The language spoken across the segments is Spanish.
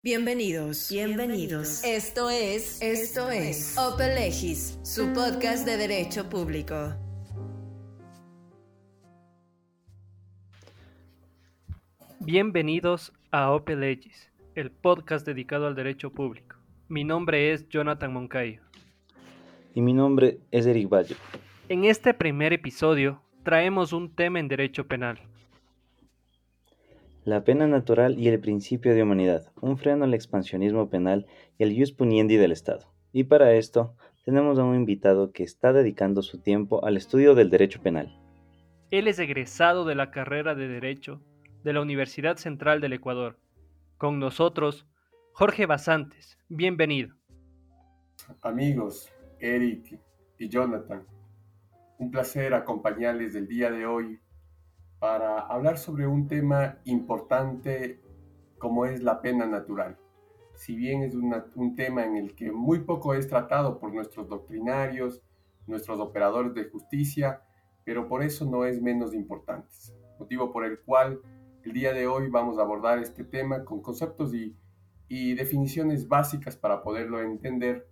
Bienvenidos, bienvenidos. Esto es, esto es Open Legis, su podcast de derecho público. Bienvenidos a Open Legis, el podcast dedicado al derecho público. Mi nombre es Jonathan Moncayo. Y mi nombre es Eric Valle. En este primer episodio traemos un tema en derecho penal, la pena natural y el principio de humanidad, un freno al expansionismo penal y el jus puniendi del Estado. Y para esto tenemos a un invitado que está dedicando su tiempo al estudio del derecho penal. Él es egresado de la carrera de Derecho de la Universidad Central del Ecuador. Con nosotros, Jorge Basantes. Bienvenido. Amigos, Eric y Jonathan, un placer acompañarles el día de hoy para hablar sobre un tema importante como es la pena natural. Si bien es un tema en el que muy poco es tratado por nuestros doctrinarios, nuestros operadores de justicia, pero por eso no es menos importante. Motivo por el cual el día de hoy vamos a abordar este tema con conceptos y, definiciones básicas para poderlo entender.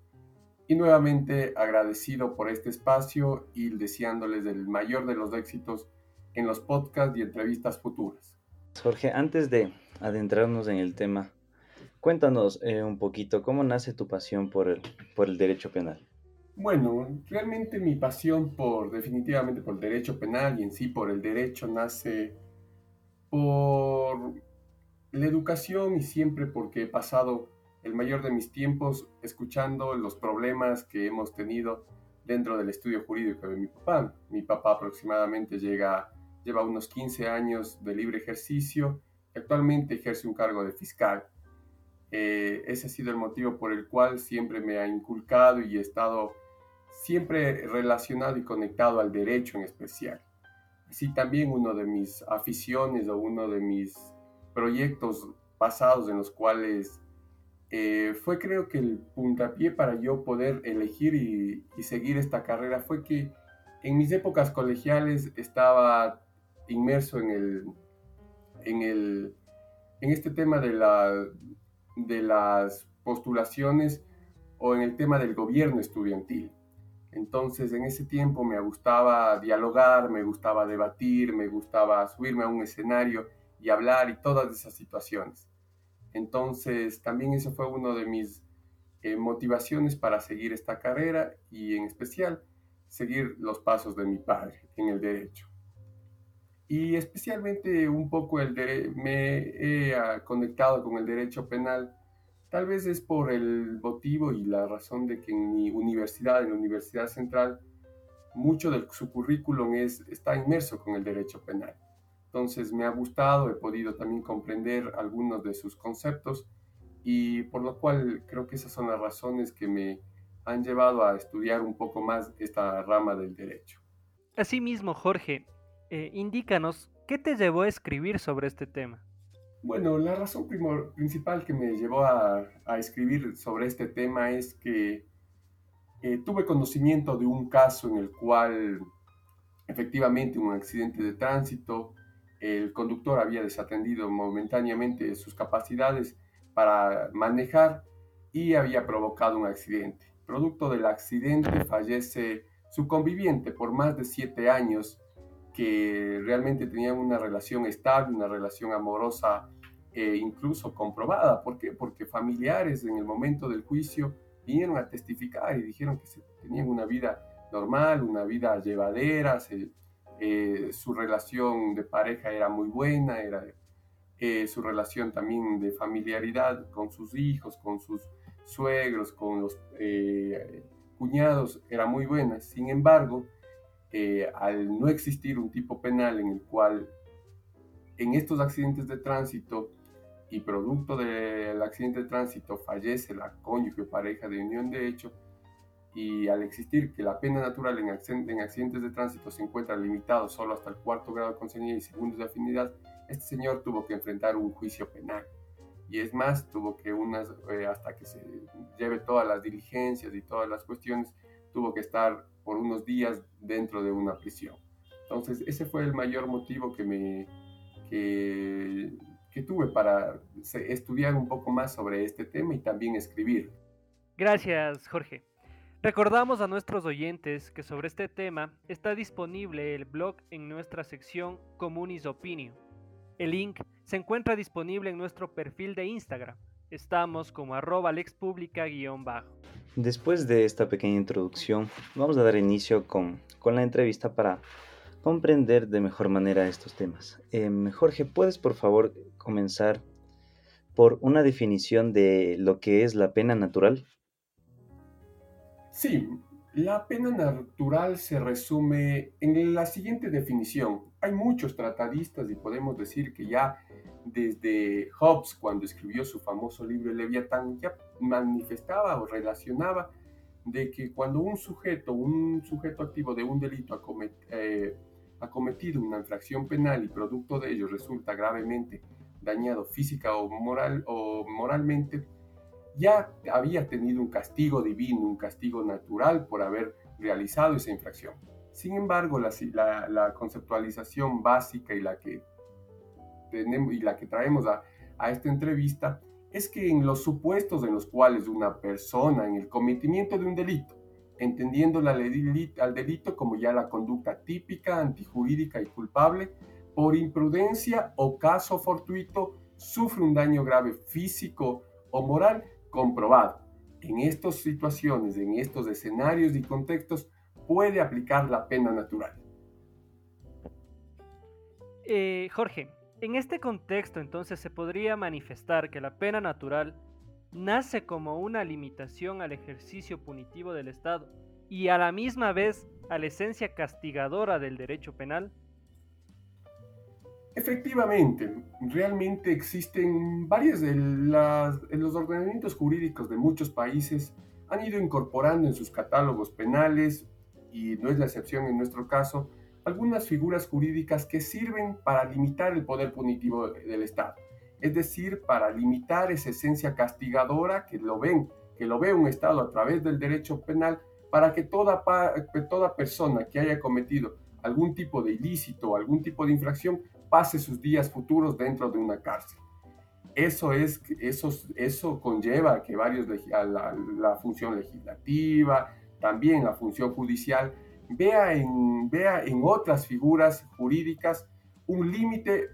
Y nuevamente agradecido por este espacio y deseándoles el mayor de los éxitos en los podcasts y entrevistas futuras. Jorge, antes de adentrarnos en el tema, cuéntanos eh, un poquito cómo nace tu pasión por el, por el derecho penal. Bueno, realmente mi pasión por, definitivamente por el derecho penal y en sí por el derecho nace por la educación y siempre porque he pasado el mayor de mis tiempos escuchando los problemas que hemos tenido dentro del estudio jurídico de mi papá. Mi papá aproximadamente llega lleva unos 15 años de libre ejercicio y actualmente ejerce un cargo de fiscal. Eh, ese ha sido el motivo por el cual siempre me ha inculcado y he estado siempre relacionado y conectado al derecho en especial. Así también uno de mis aficiones o uno de mis proyectos pasados en los cuales eh, fue creo que el puntapié para yo poder elegir y, y seguir esta carrera fue que en mis épocas colegiales estaba inmerso en el, en el, en este tema de, la, de las postulaciones o en el tema del gobierno estudiantil. Entonces, en ese tiempo me gustaba dialogar, me gustaba debatir, me gustaba subirme a un escenario y hablar y todas esas situaciones. Entonces, también eso fue una de mis eh, motivaciones para seguir esta carrera y en especial seguir los pasos de mi padre en el derecho y especialmente un poco el me he ah, conectado con el derecho penal. Tal vez es por el motivo y la razón de que en mi universidad, en la Universidad Central, mucho de su currículum es, está inmerso con el derecho penal. Entonces me ha gustado, he podido también comprender algunos de sus conceptos y por lo cual creo que esas son las razones que me han llevado a estudiar un poco más esta rama del derecho. Asimismo, Jorge, eh, indícanos, ¿qué te llevó a escribir sobre este tema? Bueno, la razón principal que me llevó a, escribir sobre este tema es que eh, tuve conocimiento de un caso en el cual efectivamente un accidente de tránsito, el conductor había desatendido momentáneamente sus capacidades para manejar y había provocado un accidente. Producto del accidente fallece su conviviente por más de siete años que realmente tenían una relación estable, una relación amorosa e incluso comprobada. ¿Por qué? Porque familiares en el momento del juicio vinieron a testificar y dijeron que tenían una vida normal, una vida llevadera, eh, su relación de pareja era muy buena, era, eh, su relación también de familiaridad con sus hijos, con sus suegros, con los cuñados era muy buena. Sin embargo, eh, al no existir un tipo penal en el cual en estos accidentes de tránsito y producto del accidente de tránsito fallece la cónyuge o pareja de unión de hecho, y al existir que la pena natural en, accidentes de tránsito se encuentra limitado solo hasta el cuarto grado de consanguinidad y segundos de afinidad, este señor tuvo que enfrentar un juicio penal. Y es más, tuvo que unas, eh, hasta que se lleve todas las diligencias y todas las cuestiones, tuvo que estar por unos días dentro de una prisión. Entonces, ese fue el mayor motivo que me, que, que tuve para estudiar un poco más sobre este tema y también escribir. Gracias, Jorge. Recordamos a nuestros oyentes que sobre este tema está disponible el blog en nuestra sección Comunis Opinio. El link se encuentra disponible en nuestro perfil de Instagram. Estamos como arroba lexpublica-bajo. Después de esta pequeña introducción, vamos a dar inicio con, con la entrevista para comprender de mejor manera estos temas. Eh, Jorge, ¿puedes por favor comenzar por una definición de lo que es la pena natural? Sí, la pena natural se resume en la siguiente definición. Hay muchos tratadistas y podemos decir que ya desde Hobbes, cuando escribió su famoso libro Leviatán, ya manifestaba o relacionaba de que cuando un sujeto, un sujeto activo de un delito eh, ha cometido una infracción penal y producto de ello resulta gravemente dañado física o, moral, o moralmente, ya había tenido un castigo divino, un castigo natural por haber realizado esa infracción. Sin embargo, la, conceptualización básica y la que, tenemos, y la que traemos a esta entrevista es que en los supuestos en los cuales una persona en el cometimiento de un delito entendiendo la al delito como ya la conducta típica, antijurídica y culpable, por imprudencia o caso fortuito, sufre un daño grave físico o moral comprobado. En estas situaciones, en estos escenarios y contextos, puede aplicar la pena natural. Eh, Jorge, en este contexto entonces se podría manifestar que la pena natural nace como una limitación al ejercicio punitivo del Estado y a la misma vez a la esencia castigadora del derecho penal? Efectivamente, realmente existen varias de las, los ordenamientos jurídicos de muchos países han ido incorporando en sus catálogos penales, y no es la excepción en nuestro caso, algunas figuras jurídicas que sirven para limitar el poder punitivo del Estado es decir, para limitar esa esencia castigadora que lo ven, que lo ve un Estado a través del derecho penal, para que toda, toda persona que haya cometido algún tipo de ilícito o algún tipo de infracción pase sus días futuros dentro de una cárcel. Eso, es, eso, eso conlleva que varios, la, la función legislativa, también la función judicial, vea en, vea en otras figuras jurídicas un límite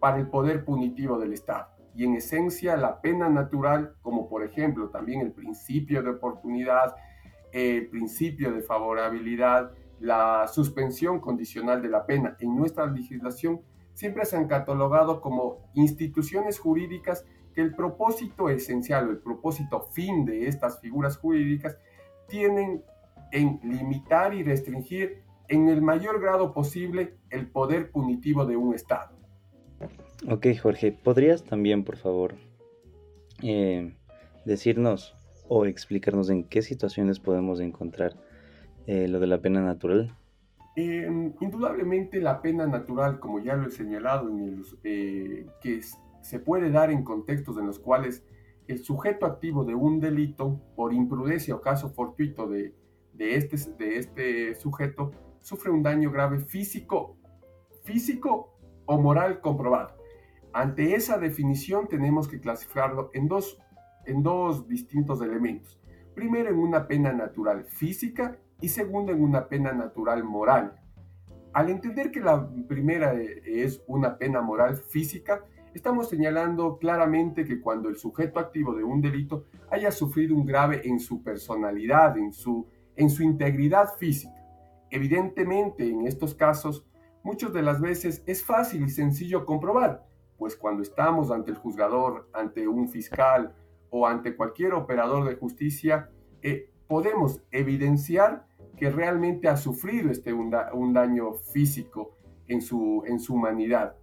para el poder punitivo del Estado. Y en esencia la pena natural, como por ejemplo también el principio de oportunidad, el principio de favorabilidad, la suspensión condicional de la pena en nuestra legislación, siempre se han catalogado como instituciones jurídicas que el propósito esencial o el propósito fin de estas figuras jurídicas tienen en limitar y restringir en el mayor grado posible el poder punitivo de un Estado. Ok, Jorge, ¿podrías también, por favor, eh, decirnos o explicarnos en qué situaciones podemos encontrar eh, lo de la pena natural? Em, indudablemente la pena natural, como ya lo he señalado, eh, que se puede dar en contextos en los cuales el sujeto activo de un delito, por imprudencia o caso fortuito de, de, este, de este sujeto, sufre un daño grave físico, físico o moral comprobado. Ante esa definición tenemos que clasificarlo en dos, en dos distintos elementos. Primero en una pena natural física y segundo en una pena natural moral. Al entender que la primera es una pena moral física, estamos señalando claramente que cuando el sujeto activo de un delito haya sufrido un grave en su personalidad, en su, en su integridad física. Evidentemente, en estos casos, muchas de las veces es fácil y sencillo comprobar pues cuando estamos ante el juzgador, ante un fiscal o ante cualquier operador de justicia, eh, podemos evidenciar que realmente ha sufrido este, un, daño físico en su, en su humanidad.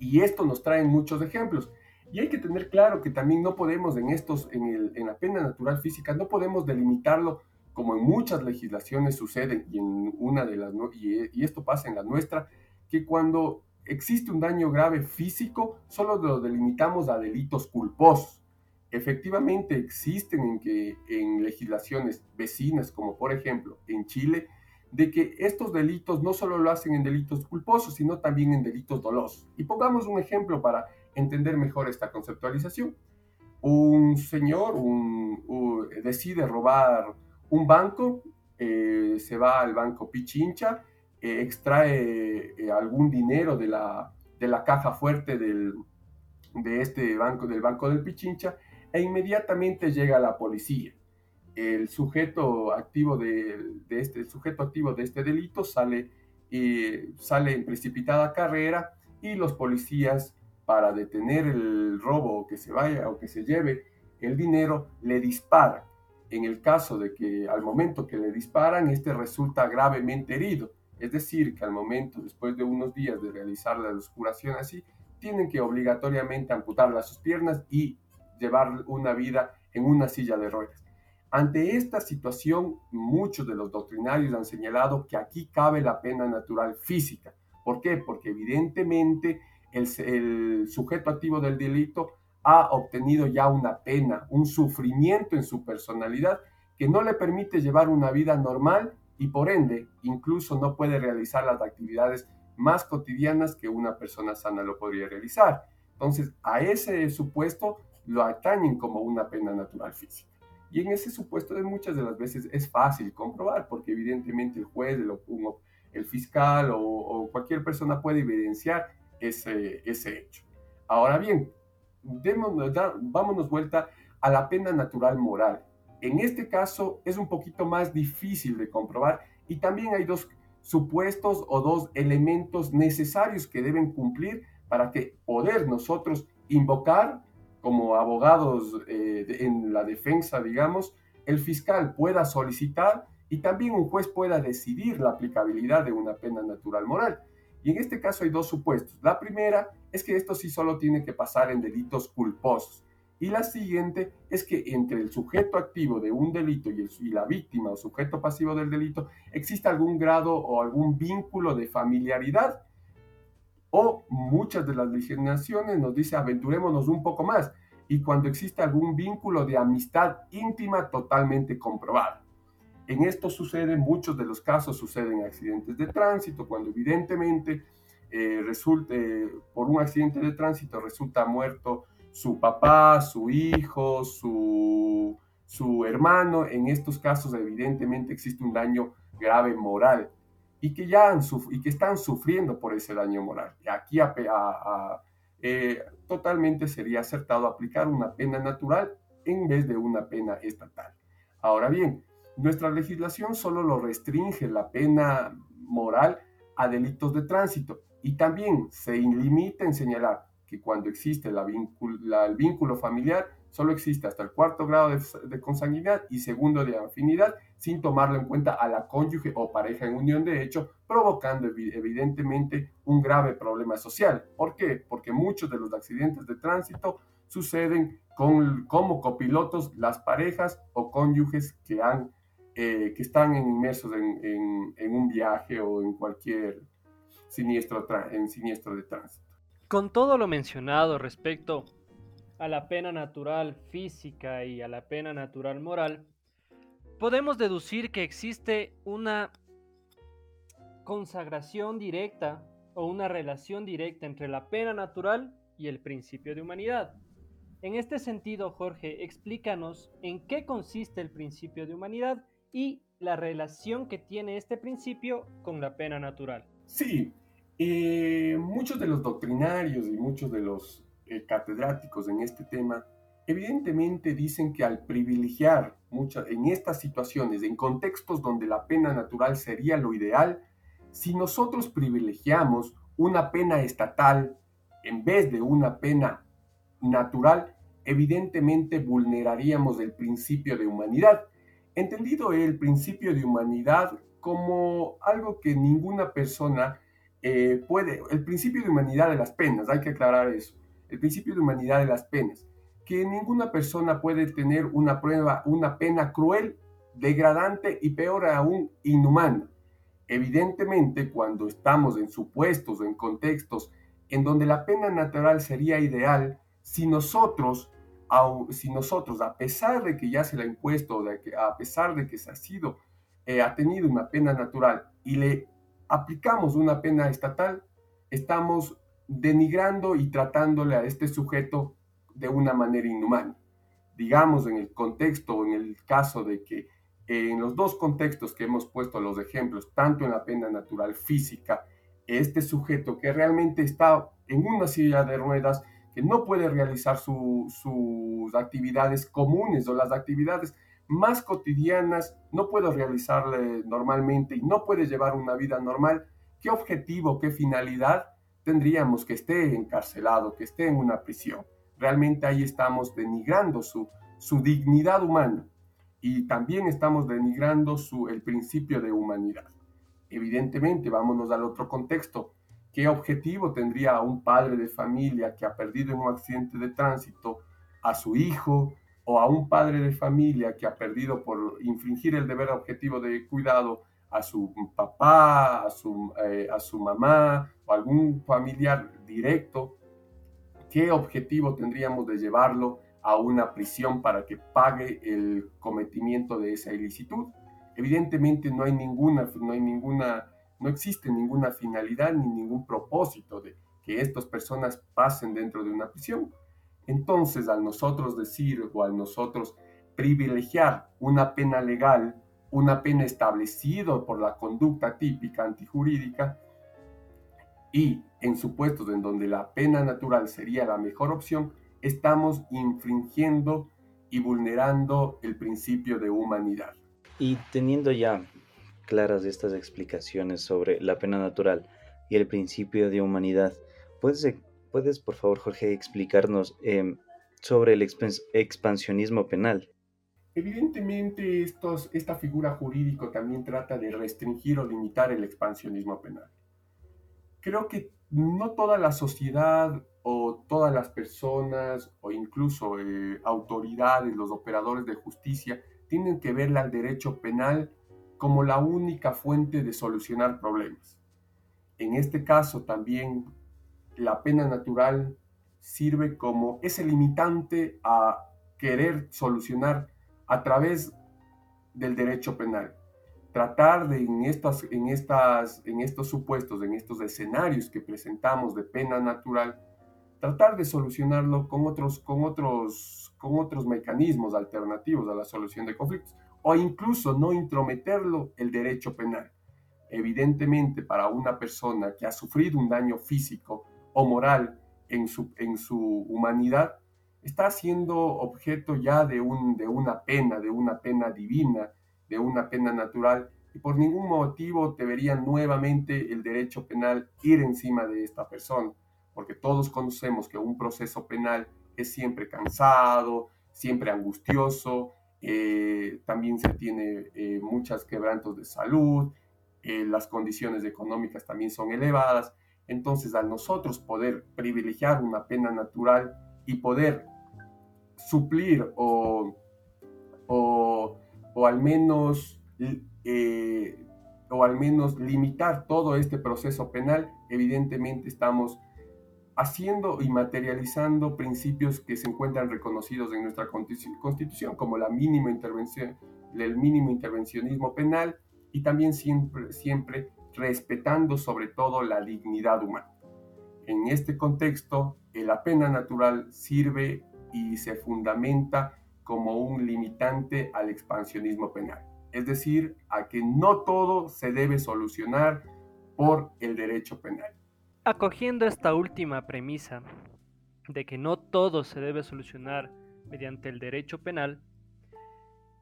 Y esto nos trae muchos ejemplos. Y hay que tener claro que también no podemos en, estos, en, el, en la pena natural física, no podemos delimitarlo como en muchas legislaciones sucede y en una de las y, y esto pasa en la nuestra, que cuando existe un daño grave físico, solo lo delimitamos a delitos culposos. Efectivamente existen en, que, en legislaciones vecinas, como por ejemplo en Chile, de que estos delitos no solo lo hacen en delitos culposos, sino también en delitos dolosos. Y pongamos un ejemplo para entender mejor esta conceptualización. Un señor decide robar un banco, eh, se va al banco Pichincha, eh, extrae eh, algún dinero de la, de la caja fuerte del, de este banco, del banco del Pichincha, e inmediatamente llega la policía el sujeto activo de, este sujeto activo de este delito sale sale en precipitada carrera y los policías para detener el robo o que se vaya o que se lleve el dinero le disparan. En el caso de que al momento que le disparan este resulta gravemente herido, es decir, que al momento después de unos días de realizar la descuración así, tienen que obligatoriamente amputar sus piernas y llevar una vida en una silla de ruedas. Ante esta situación, muchos de los doctrinarios han señalado que aquí cabe la pena natural física. ¿Por qué? Porque evidentemente el, sujeto activo del delito ha obtenido ya una pena, un sufrimiento en su personalidad que no le permite llevar una vida normal y por ende incluso no puede realizar las actividades más cotidianas que una persona sana lo podría realizar. Entonces, a ese supuesto lo atañen como una pena natural física. Y en ese supuesto de muchas de las veces es fácil comprobar, porque evidentemente el juez, el, fiscal o, cualquier persona puede evidenciar ese hecho. Ahora bien, démonos, vámonos vuelta a la pena natural moral. En este caso es un poquito más difícil de comprobar y también hay dos supuestos o dos elementos necesarios que deben cumplir para que poder nosotros invocar como abogados eh, en la defensa, digamos, el fiscal pueda solicitar y también un juez pueda decidir la aplicabilidad de una pena natural moral. Y en este caso hay dos supuestos. La primera es que esto sí solo tiene que pasar en delitos culposos. Y la siguiente es que entre el sujeto activo de un delito y, la víctima o sujeto pasivo del delito existe algún grado o algún vínculo de familiaridad o muchas de las legislaciones nos dice aventurémonos un poco más y cuando existe algún vínculo de amistad íntima totalmente comprobado. En esto sucede, muchos de los casos suceden accidentes de tránsito, cuando evidentemente eh, resulte, por un accidente de tránsito resulta muerto su papá, su hijo, su, su hermano. En estos casos evidentemente existe un daño grave moral y que ya han, y que están sufriendo por ese daño moral. Aquí eh, totalmente sería acertado aplicar una pena natural en vez de una pena estatal. Ahora bien, nuestra legislación solo lo restringe la pena moral a delitos de tránsito y también se limita en señalar que cuando existe el vínculo familiar solo existe hasta el cuarto grado de, consanguinidad y segundo de afinidad, sin tomarlo en cuenta a la cónyuge o pareja en unión de hecho, provocando evidentemente un grave problema social. ¿Por qué? Porque muchos de los accidentes de tránsito suceden con, como copilotos las parejas o cónyuges que, han, eh, que están inmersos en, en, un viaje o en cualquier siniestro, en siniestro de tránsito. Con todo lo mencionado respecto a la pena natural física y a la pena natural moral, podemos deducir que existe una consagración directa o una relación directa entre la pena natural y el principio de humanidad. En este sentido, Jorge, explícanos en qué consiste el principio de humanidad y la relación que tiene este principio con la pena natural. Sí, eh, muchos de los doctrinarios y muchos de los eh, catedráticos en este tema, evidentemente dicen que al privilegiar muchas, en estas situaciones, en contextos donde la pena natural sería lo ideal, si nosotros privilegiamos una pena estatal en vez de una pena natural, evidentemente vulneraríamos el principio de humanidad. Entendido el principio de humanidad como algo que ninguna persona eh, puede, el principio de humanidad de las penas, hay que aclarar eso el principio de humanidad de las penas, que ninguna persona puede tener una prueba, una pena cruel, degradante y peor aún inhumana. Evidentemente, cuando estamos en supuestos o en contextos en donde la pena natural sería ideal, si nosotros, si nosotros, a pesar de que ya se la ha impuesto, a pesar de que se ha sido eh, ha tenido una pena natural y le aplicamos una pena estatal, estamos denigrando y tratándole a este sujeto de una manera inhumana. Digamos en el contexto en el caso de que en los dos contextos que hemos puesto los ejemplos, tanto en la pena natural física, este sujeto que realmente está en una silla de ruedas, que no puede realizar sus actividades comunes o las actividades más cotidianas, no puede realizarle normalmente y no puede llevar una vida normal, ¿qué objetivo, qué finalidad tendríamos que esté encarcelado, que esté en una prisión? Realmente ahí estamos denigrando su, su dignidad humana y también estamos denigrando su, el principio de humanidad. Evidentemente, vámonos al otro contexto. ¿Qué objetivo tendría un padre de familia que ha perdido en un accidente de tránsito a su hijo o a un padre de familia que ha perdido por infringir el deber objetivo de cuidado a su papá, a su, eh, a su mamá o algún familiar directo? ¿Qué objetivo tendríamos de llevarlo a una prisión para que pague el cometimiento de esa ilicitud. Evidentemente no hay ninguna, no hay ninguna, no existe ninguna finalidad ni ningún propósito de que estas personas pasen dentro de una prisión. Entonces, al nosotros decir o al nosotros privilegiar una pena legal, una pena establecida por la conducta típica antijurídica, y en supuestos en donde la pena natural sería la mejor opción, estamos infringiendo y vulnerando el principio de humanidad. Y teniendo ya claras estas explicaciones sobre la pena natural y el principio de humanidad, ¿puedes, puedes por favor, Jorge, explicarnos em, sobre el expansionismo penal? Evidentemente, esta figura jurídica también trata de restringir o limitar el expansionismo penal. Creo que no toda la sociedad o todas las personas o incluso eh, autoridades, los operadores de justicia, tienen que ver al derecho penal como la única fuente de solucionar problemas. En este caso también la pena natural sirve como ese limitante a querer solucionar a través del derecho penal. Tratar de en, estas, en, estas, en estos supuestos, en estos escenarios que presentamos de pena natural, tratar de solucionarlo con otros, con otros, con otros mecanismos alternativos a la solución de conflictos o incluso no intrometerlo el derecho penal. Evidentemente, para una persona que ha sufrido un daño físico o moral en su, en su humanidad, está siendo objeto ya de, un, de una pena, de una pena divina, de una pena natural, y por ningún motivo debería nuevamente el derecho penal ir encima de esta persona porque todos conocemos que un proceso penal es siempre cansado, siempre angustioso, eh, también se tiene eh, muchos quebrantos de salud, eh, las condiciones económicas también son elevadas, entonces al nosotros poder privilegiar una pena natural y poder suplir o, o, o al menos o al menos limitar todo este proceso penal, evidentemente estamos haciendo y materializando principios que se encuentran reconocidos en nuestra constitución, como el mínimo intervencionismo penal y también siempre, siempre respetando sobre todo la dignidad humana. En este contexto, la pena natural sirve y se fundamenta como un limitante al expansionismo penal, es decir, a que no todo se debe solucionar por el derecho penal. Acogiendo esta última premisa de que no todo se debe solucionar mediante el derecho penal,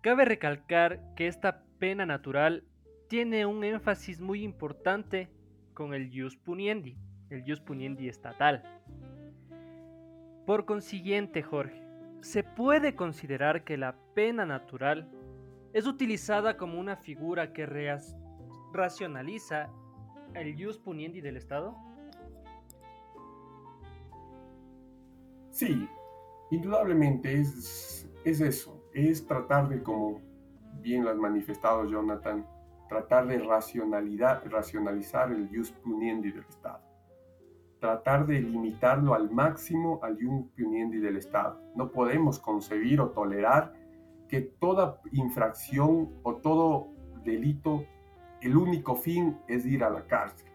cabe recalcar que esta pena natural tiene un énfasis muy importante con el jus puniendi, el jus puniendi estatal. Por consiguiente, Jorge, se puede considerar que la pena natural es utilizada como una figura que racionaliza el jus puniendi del Estado? Sí, indudablemente es, es eso, es tratar de, como bien lo has manifestado Jonathan, tratar de racionalidad, racionalizar el jus puniendi del Estado. Tratar de limitarlo al máximo al jus puniendi del Estado. No podemos concebir o tolerar que toda infracción o todo delito, el único fin es ir a la cárcel.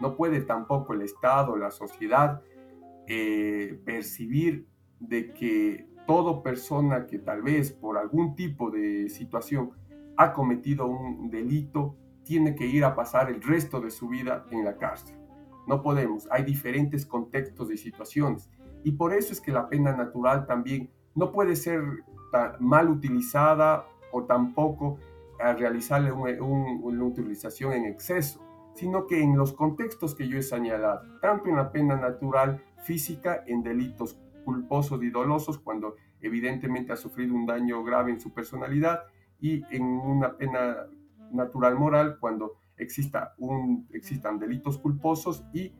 No puede tampoco el Estado, la sociedad, eh, percibir de que toda persona que tal vez por algún tipo de situación ha cometido un delito tiene que ir a pasar el resto de su vida en la cárcel. No podemos, hay diferentes contextos y situaciones. Y por eso es que la pena natural también no puede ser mal utilizada o tampoco a realizarle una utilización en exceso, sino que en los contextos que yo he señalado, tanto en la pena natural física, en delitos culposos y dolosos, cuando evidentemente ha sufrido un daño grave en su personalidad, y en una pena natural moral, cuando exista un, existan delitos culposos y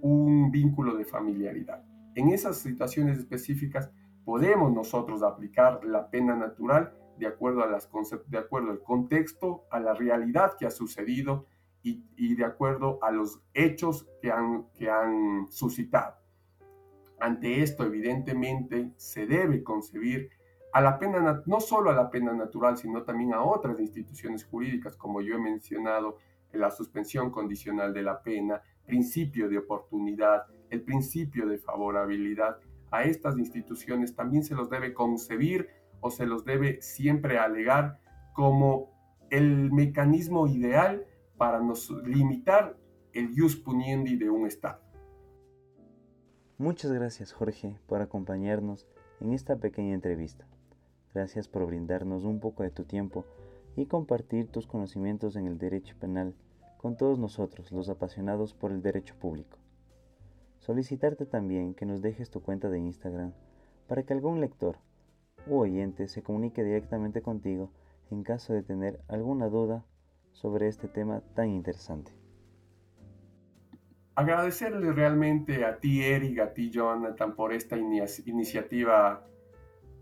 un vínculo de familiaridad. En esas situaciones específicas podemos nosotros aplicar la pena natural de acuerdo, a las de acuerdo al contexto, a la realidad que ha sucedido y, y de acuerdo a los hechos que han, que han suscitado. Ante esto, evidentemente, se debe concebir a la pena, no solo a la pena natural, sino también a otras instituciones jurídicas, como yo he mencionado, la suspensión condicional de la pena, principio de oportunidad, el principio de favorabilidad. A estas instituciones también se los debe concebir o se los debe siempre alegar como el mecanismo ideal para nos limitar el jus puniendi de un Estado. Muchas gracias Jorge por acompañarnos en esta pequeña entrevista. Gracias por brindarnos un poco de tu tiempo y compartir tus conocimientos en el derecho penal con todos nosotros, los apasionados por el derecho público. Solicitarte también que nos dejes tu cuenta de Instagram para que algún lector u oyente se comunique directamente contigo en caso de tener alguna duda sobre este tema tan interesante. Agradecerle realmente a ti, Eric, a ti, Jonathan, por esta iniciativa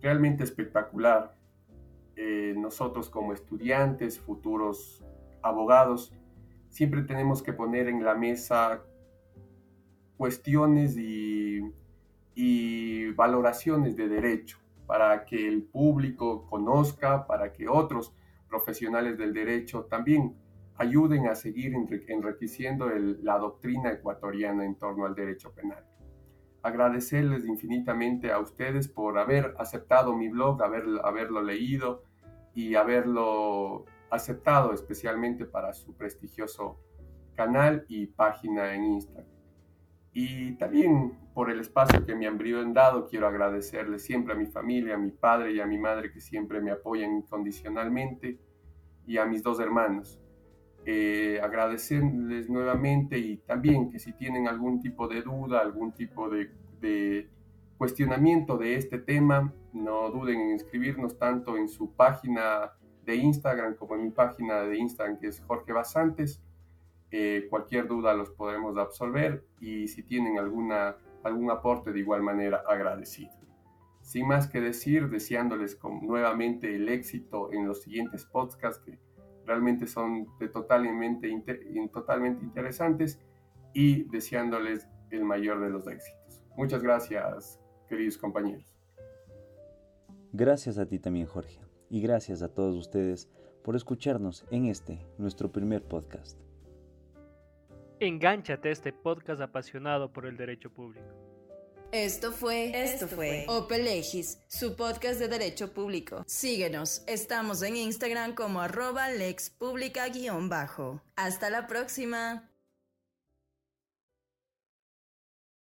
realmente espectacular. Eh, nosotros como estudiantes, futuros abogados, siempre tenemos que poner en la mesa cuestiones y, y valoraciones de derecho para que el público conozca, para que otros profesionales del derecho también ayuden a seguir enriqueciendo la doctrina ecuatoriana en torno al derecho penal. Agradecerles infinitamente a ustedes por haber aceptado mi blog, haber, haberlo leído y haberlo aceptado especialmente para su prestigioso canal y página en Instagram. Y también por el espacio que me han dado, quiero agradecerle siempre a mi familia, a mi padre y a mi madre que siempre me apoyan incondicionalmente y a mis dos hermanos. Eh, agradecerles nuevamente y también que si tienen algún tipo de duda, algún tipo de, de cuestionamiento de este tema, no duden en escribirnos tanto en su página de Instagram como en mi página de Instagram que es Jorge Basantes eh, cualquier duda los podemos absolver y si tienen alguna, algún aporte de igual manera agradecido. Sin más que decir, deseándoles nuevamente el éxito en los siguientes podcasts que realmente son de totalmente, totalmente interesantes y deseándoles el mayor de los éxitos. Muchas gracias, queridos compañeros. Gracias a ti también, Jorge, y gracias a todos ustedes por escucharnos en este, nuestro primer podcast. Engánchate a este podcast apasionado por el derecho público. Esto fue, esto fue Opelegis, su podcast de derecho público. Síguenos, estamos en Instagram como arroba lexpublica-bajo. Hasta la próxima.